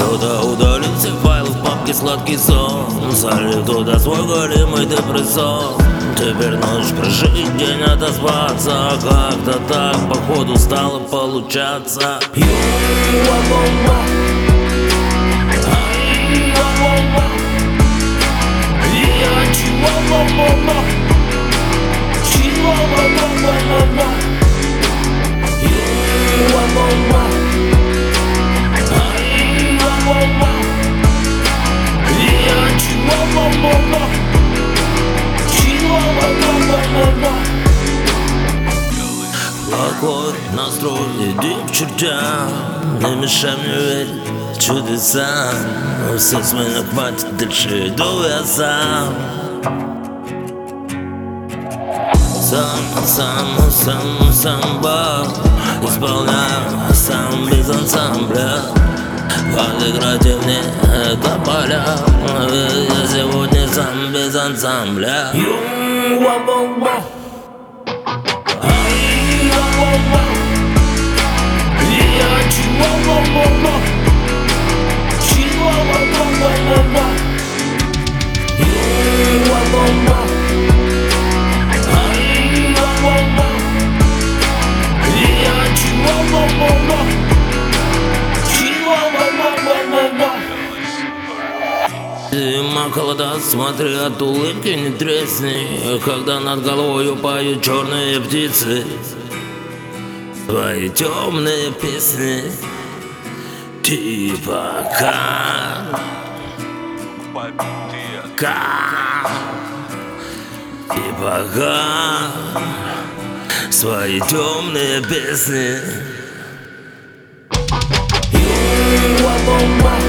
Кто-то удалил все файлы в папке сладкий сон Залил туда свой голимый депрессон Теперь ночь прожить, день отозваться а Как-то так, походу, стало получаться. Юрова бомба Плохой настрой, иди к чертям Не мешай мне верить чудеса Все с меня хватит, дальше иду я сам Сам, сам, сам, сам Бог Исполняю сам без ансамбля Подыграйте мне это поля Я сегодня сам без ансамбля Ю-ва-ва-ва Зима холода, смотри, от улыбки не тресни Когда над головой поют черные птицы. Твои темные песни Типа как Как Как Свои темные песни. Я чего